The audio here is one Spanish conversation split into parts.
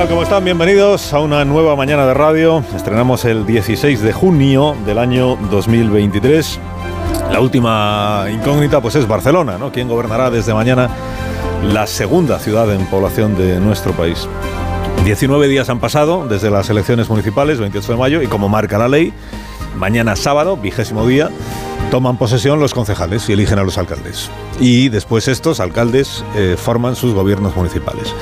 Tal? ¿Cómo están? Bienvenidos a una nueva mañana de radio. Estrenamos el 16 de junio del año 2023. La última incógnita pues es Barcelona, ¿no? ¿Quién gobernará desde mañana la segunda ciudad en población de nuestro país? 19 días han pasado desde las elecciones municipales, 28 de mayo, y como marca la ley, mañana sábado, vigésimo día, toman posesión los concejales y eligen a los alcaldes. Y después estos alcaldes eh, forman sus gobiernos municipales.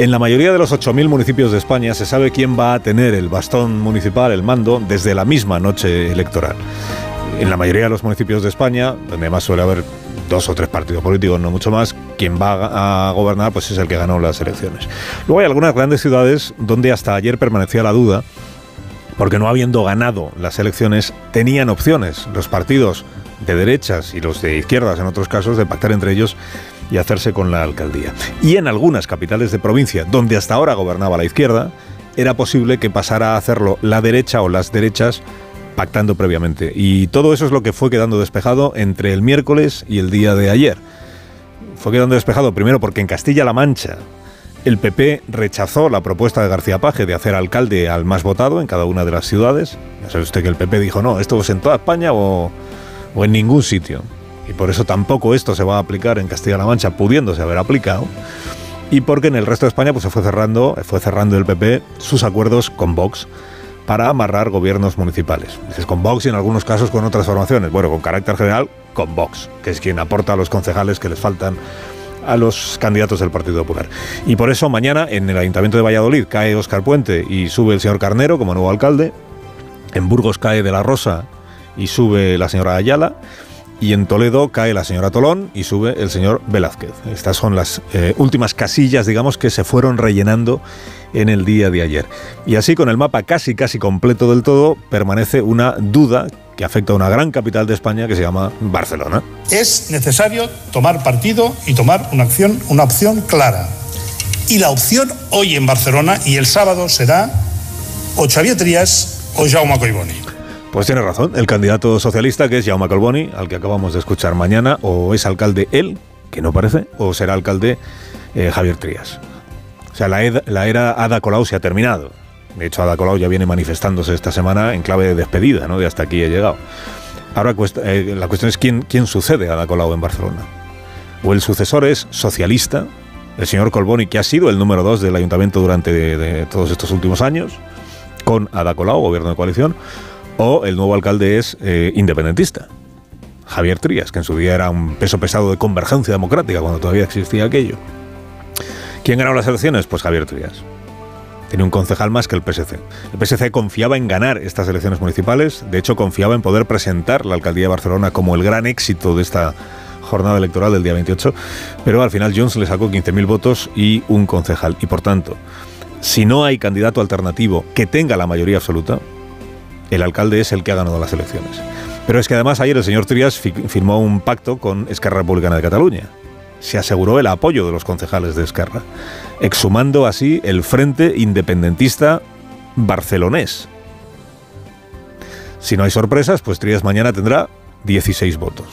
En la mayoría de los 8.000 municipios de España se sabe quién va a tener el bastón municipal, el mando, desde la misma noche electoral. En la mayoría de los municipios de España, donde además suele haber dos o tres partidos políticos, no mucho más, quien va a gobernar pues es el que ganó las elecciones. Luego hay algunas grandes ciudades donde hasta ayer permanecía la duda, porque no habiendo ganado las elecciones, tenían opciones los partidos de derechas y los de izquierdas en otros casos de pactar entre ellos y hacerse con la alcaldía. Y en algunas capitales de provincia, donde hasta ahora gobernaba la izquierda, era posible que pasara a hacerlo la derecha o las derechas pactando previamente. Y todo eso es lo que fue quedando despejado entre el miércoles y el día de ayer. Fue quedando despejado primero porque en Castilla-La Mancha el PP rechazó la propuesta de García Paje de hacer alcalde al más votado en cada una de las ciudades. Ya sabe usted que el PP dijo, no, esto es en toda España o, o en ningún sitio y por eso tampoco esto se va a aplicar en Castilla-La Mancha, pudiéndose haber aplicado, y porque en el resto de España pues, se fue cerrando, fue cerrando el PP sus acuerdos con Vox para amarrar gobiernos municipales. Dices con Vox y en algunos casos con otras formaciones. Bueno, con carácter general, con Vox, que es quien aporta a los concejales que les faltan a los candidatos del Partido Popular. Y por eso mañana en el Ayuntamiento de Valladolid cae Óscar Puente y sube el señor Carnero como nuevo alcalde. En Burgos cae De la Rosa y sube la señora Ayala y en Toledo cae la señora Tolón y sube el señor Velázquez. Estas son las eh, últimas casillas, digamos, que se fueron rellenando en el día de ayer. Y así, con el mapa casi, casi completo del todo, permanece una duda que afecta a una gran capital de España que se llama Barcelona. Es necesario tomar partido y tomar una acción, una opción clara. Y la opción hoy en Barcelona y el sábado será o Xavier Trías o Jaume Collboni. Pues tiene razón, el candidato socialista que es Jaume Colboni, al que acabamos de escuchar mañana, o es alcalde él, que no parece, o será alcalde eh, Javier Trías. O sea, la, la, era Ada Colau se ha terminado. De hecho, Ada Colau ya viene manifestándose esta semana en clave de despedida, ¿no? De hasta aquí he llegado. Ahora eh, la cuestión es quién, quién sucede a Ada Colau en Barcelona. O el sucesor es socialista, el señor Colboni, que ha sido el número dos del ayuntamiento durante todos estos últimos años, con Ada Colau, gobierno de coalición, o el nuevo alcalde es eh, independentista. Javier Trías, que en su día era un peso pesado de convergencia democrática cuando todavía existía aquello. ¿Quién ganó las elecciones? Pues Javier Trías. Tiene un concejal más que el PSC. El PSC confiaba en ganar estas elecciones municipales, de hecho confiaba en poder presentar la alcaldía de Barcelona como el gran éxito de esta jornada electoral del día 28, pero al final Jones le sacó 15.000 votos y un concejal. Y por tanto, si no hay candidato alternativo que tenga la mayoría absoluta, el alcalde es el que ha ganado las elecciones. Pero es que además ayer el señor Trias firmó un pacto con Esquerra Republicana de Cataluña. Se aseguró el apoyo de los concejales de Esquerra, exhumando así el Frente Independentista barcelonés. Si no hay sorpresas, pues Trias mañana tendrá 16 votos.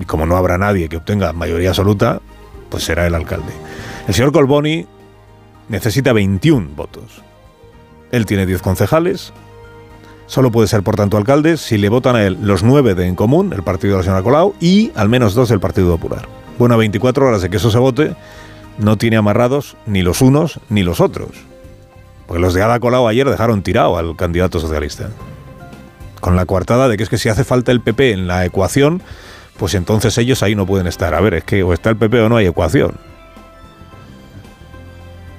Y como no habrá nadie que obtenga mayoría absoluta, pues será el alcalde. El señor Colboni necesita 21 votos. Él tiene 10 concejales, Solo puede ser, por tanto, alcalde si le votan a él los nueve de En Común, el partido de la señora Colau, y al menos dos del Partido Popular. Bueno, a 24 horas de que eso se vote, no tiene amarrados ni los unos ni los otros. Porque los de Ada Colau ayer dejaron tirado al candidato socialista. Con la coartada de que es que si hace falta el PP en la ecuación, pues entonces ellos ahí no pueden estar. A ver, es que o está el PP o no hay ecuación.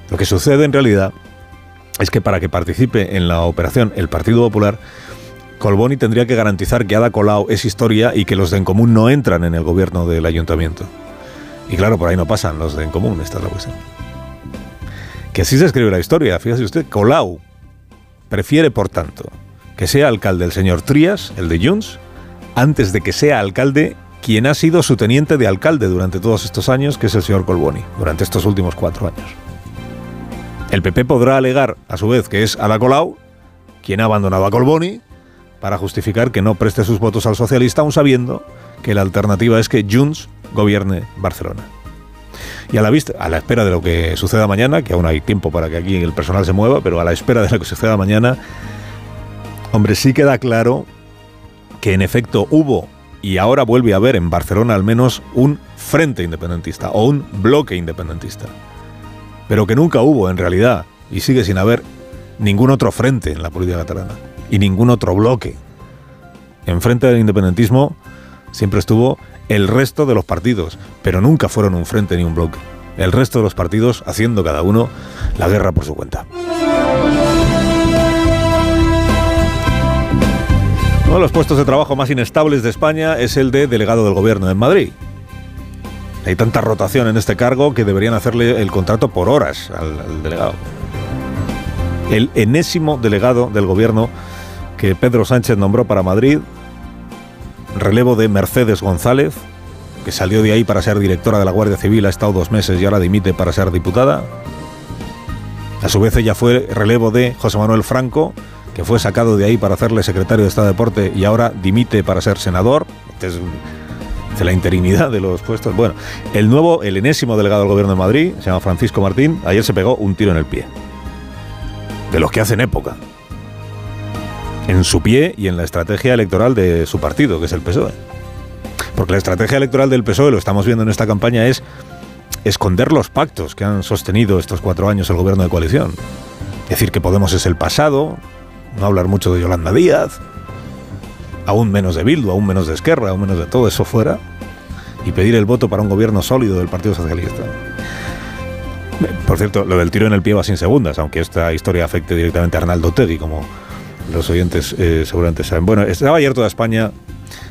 Lo que sucede en realidad es que para que participe en la operación el Partido Popular, Colboni tendría que garantizar que Ada Colau es historia y que los de En Común no entran en el gobierno del ayuntamiento. Y claro, por ahí no pasan los de En Común, esta es la cuestión. Que así se escribe la historia, fíjese usted, Colau prefiere, por tanto, que sea alcalde el señor Trías, el de Junts, antes de que sea alcalde quien ha sido su teniente de alcalde durante todos estos años, que es el señor Colboni, durante estos últimos cuatro años. El PP podrá alegar, a su vez, que es Ada Colau quien ha abandonado a Colboni para justificar que no preste sus votos al socialista, aun sabiendo que la alternativa es que Junts gobierne Barcelona. Y a la vista, a la espera de lo que suceda mañana, que aún hay tiempo para que aquí el personal se mueva, pero a la espera de lo que suceda mañana, hombre, sí queda claro que en efecto hubo y ahora vuelve a haber en Barcelona al menos un frente independentista o un bloque independentista. Pero que nunca hubo en realidad y sigue sin haber ningún otro frente en la política catalana y ningún otro bloque. Enfrente del independentismo siempre estuvo el resto de los partidos, pero nunca fueron un frente ni un bloque. El resto de los partidos haciendo cada uno la guerra por su cuenta. Uno de los puestos de trabajo más inestables de España es el de delegado del gobierno en Madrid. Hay tanta rotación en este cargo que deberían hacerle el contrato por horas al, delegado. El enésimo delegado del gobierno que Pedro Sánchez nombró para Madrid relevo de Mercedes González, que salió de ahí para ser directora de la Guardia Civil, ha estado dos meses y ahora dimite para ser diputada. A su vez ella fue relevo de José Manuel Franco, que fue sacado de ahí para hacerle secretario de Estado de Deporte y ahora dimite para ser senador. Este es de la interinidad de los puestos. Bueno, el nuevo, el enésimo delegado del Gobierno de Madrid, se llama Francisco Martín, ayer se pegó un tiro en el pie. De los que hacen época en su pie y en la estrategia electoral de su partido, que es el PSOE. Porque la estrategia electoral del PSOE, lo estamos viendo en esta campaña, es esconder los pactos que han sostenido estos cuatro años el gobierno de coalición. Decir que Podemos es el pasado, no hablar mucho de Yolanda Díaz, aún menos de Bildu, aún menos de Esquerra, aún menos de todo eso fuera, y pedir el voto para un gobierno sólido del Partido Socialista. Por cierto, lo del tiro en el pie va sin segundas, aunque esta historia afecte directamente a Arnaldo Tegui, como los oyentes eh, seguramente saben. Bueno, estaba ayer toda España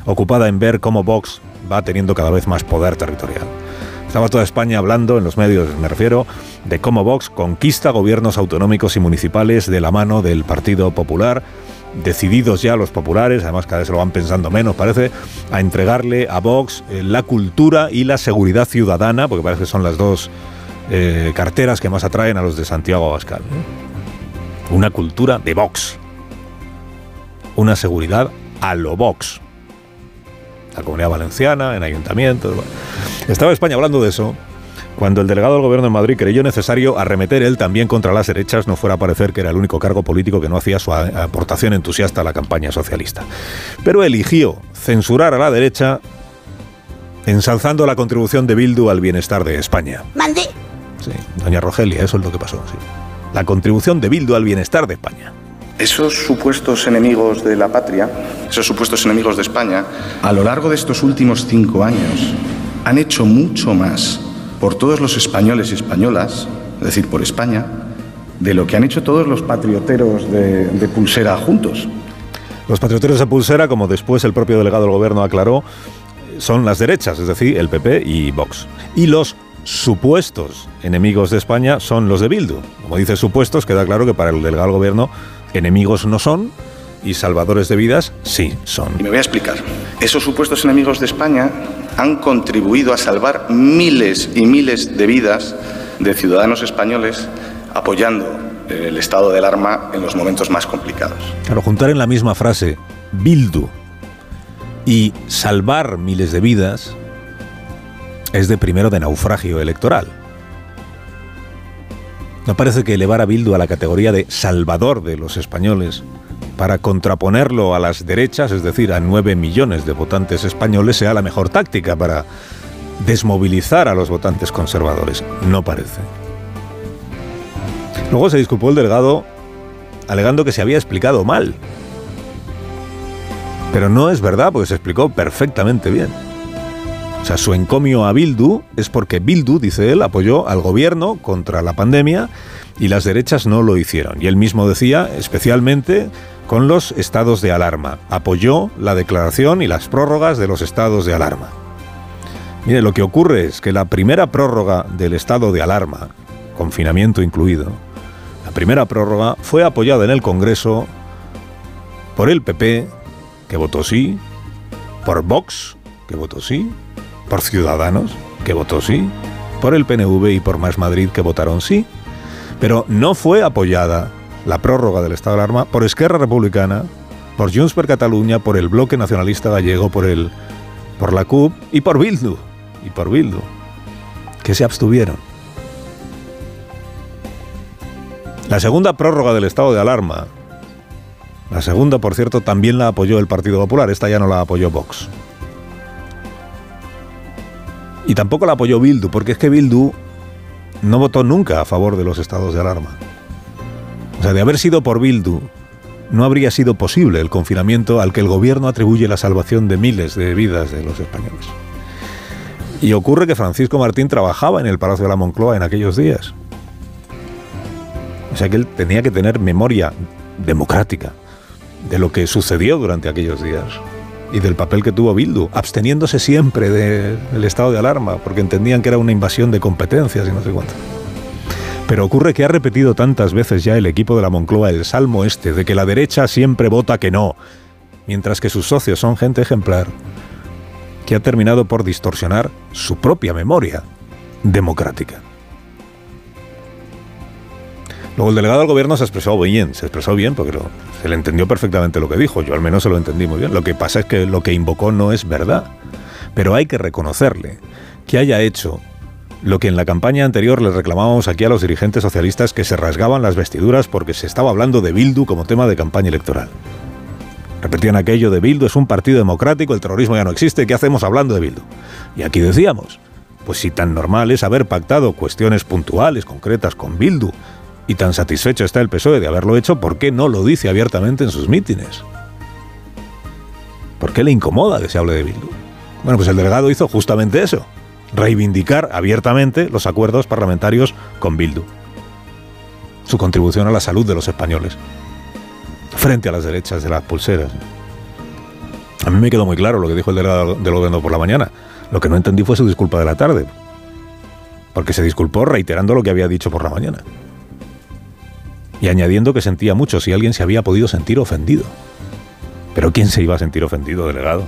ocupada en ver cómo Vox va teniendo cada vez más poder territorial. Estaba toda España hablando, en los medios me refiero, de cómo Vox conquista gobiernos autonómicos y municipales de la mano del Partido Popular, decididos ya los populares, además cada vez lo van pensando menos, parece, a entregarle a Vox eh, la cultura y la seguridad ciudadana, porque parece que son las dos eh, carteras que más atraen a los de Santiago Abascal. Una cultura de Vox una seguridad a lo Vox. La comunidad valenciana, en ayuntamientos. Estaba España hablando de eso cuando el delegado del gobierno de Madrid creyó necesario arremeter él también contra las derechas, no fuera a parecer que era el único cargo político que no hacía su aportación entusiasta a la campaña socialista. Pero eligió censurar a la derecha ensalzando la contribución de Bildu al bienestar de España. Mandé. Sí, doña Rogelia, eso es lo que pasó. Sí. La contribución de Bildu al bienestar de España. Esos supuestos enemigos de la patria, esos supuestos enemigos de España, a lo largo de estos últimos cinco años, han hecho mucho más por todos los españoles y españolas, es decir, por España, de lo que han hecho todos los patrioteros de, de pulsera juntos. Los patrioteros de pulsera, como después el propio delegado del gobierno aclaró, son las derechas, es decir, el PP y Vox. Y los supuestos enemigos de España son los de Bildu. Como dice supuestos, queda claro que para el delegado del gobierno enemigos no son y salvadores de vidas sí son. Y me voy a explicar. Esos supuestos enemigos de España han contribuido a salvar miles y miles de vidas de ciudadanos españoles apoyando el estado del alarma en los momentos más complicados. Claro, juntar en la misma frase Bildu y salvar miles de vidas es de primero de naufragio electoral. ¿No parece que elevar a Bildu a la categoría de salvador de los españoles para contraponerlo a las derechas, es decir, a nueve millones de votantes españoles, sea la mejor táctica para desmovilizar a los votantes conservadores? No parece. Luego se disculpó el delegado alegando que se había explicado mal. Pero no es verdad, porque se explicó perfectamente bien. O sea, su encomio a Bildu es porque Bildu, dice él, apoyó al gobierno contra la pandemia y las derechas no lo hicieron. Y él mismo decía, especialmente con los estados de alarma. Apoyó la declaración y las prórrogas de los estados de alarma. Mire, lo que ocurre es que la primera prórroga del estado de alarma, confinamiento incluido, la primera prórroga fue apoyada en el Congreso por el PP, que votó sí, por Vox, que votó sí, por Ciudadanos, que votó sí, por el PNV y por Más Madrid, que votaron sí, pero no fue apoyada la prórroga del estado de alarma por Esquerra Republicana, por Junts per Cataluña, por el Bloque Nacionalista Gallego, por el por la CUP y por Bildu, y por Bildu, que se abstuvieron. La segunda prórroga del estado de alarma, la segunda, por cierto, también la apoyó el Partido Popular, esta ya no la apoyó Vox. Y tampoco la apoyó Bildu, porque es que Bildu no votó nunca a favor de los estados de alarma. O sea, de haber sido por Bildu, no habría sido posible el confinamiento al que el gobierno atribuye la salvación de miles de vidas de los españoles. Y ocurre que Francisco Martín trabajaba en el Palacio de la Moncloa en aquellos días. O sea que él tenía que tener memoria democrática de lo que sucedió durante aquellos días y del papel que tuvo Bildu, absteniéndose siempre del estado de alarma, porque entendían que era una invasión de competencias y no sé cuánto. Pero ocurre que ha repetido tantas veces ya el equipo de la Moncloa el salmo este de que la derecha siempre vota que no, mientras que sus socios son gente ejemplar, que ha terminado por distorsionar su propia memoria democrática. Luego el delegado del gobierno se expresó bien, se expresó bien porque se le entendió perfectamente lo que dijo, yo al menos se lo entendí muy bien. Lo que pasa es que lo que invocó no es verdad, pero hay que reconocerle que haya hecho lo que en la campaña anterior le reclamábamos aquí a los dirigentes socialistas que se rasgaban las vestiduras porque se estaba hablando de Bildu como tema de campaña electoral. Repetían aquello de Bildu es un partido democrático, el terrorismo ya no existe, ¿qué hacemos hablando de Bildu? Y aquí decíamos, pues si tan normal es haber pactado cuestiones puntuales, concretas con Bildu, y tan satisfecho está el PSOE de haberlo hecho, ¿por qué no lo dice abiertamente en sus mítines? ¿Por qué le incomoda que se hable de Bildu? Bueno, pues el delegado hizo justamente eso, reivindicar abiertamente los acuerdos parlamentarios con Bildu, su contribución a la salud de los españoles, frente a las derechas de las pulseras. A mí me quedó muy claro lo que dijo el delegado del gobierno por la mañana. Lo que no entendí fue su disculpa de la tarde, porque se disculpó reiterando lo que había dicho por la mañana y añadiendo que sentía mucho si alguien se había podido sentir ofendido. Pero ¿quién se iba a sentir ofendido, delegado?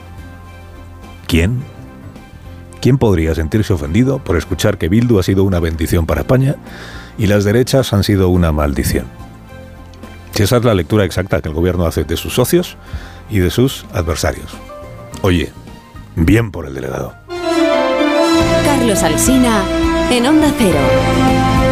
¿Quién? ¿Quién podría sentirse ofendido por escuchar que Bildu ha sido una bendición para España y las derechas han sido una maldición? Si esa es la lectura exacta que el gobierno hace de sus socios y de sus adversarios. Oye, bien por el delegado. Carlos Alsina, en Onda Cero.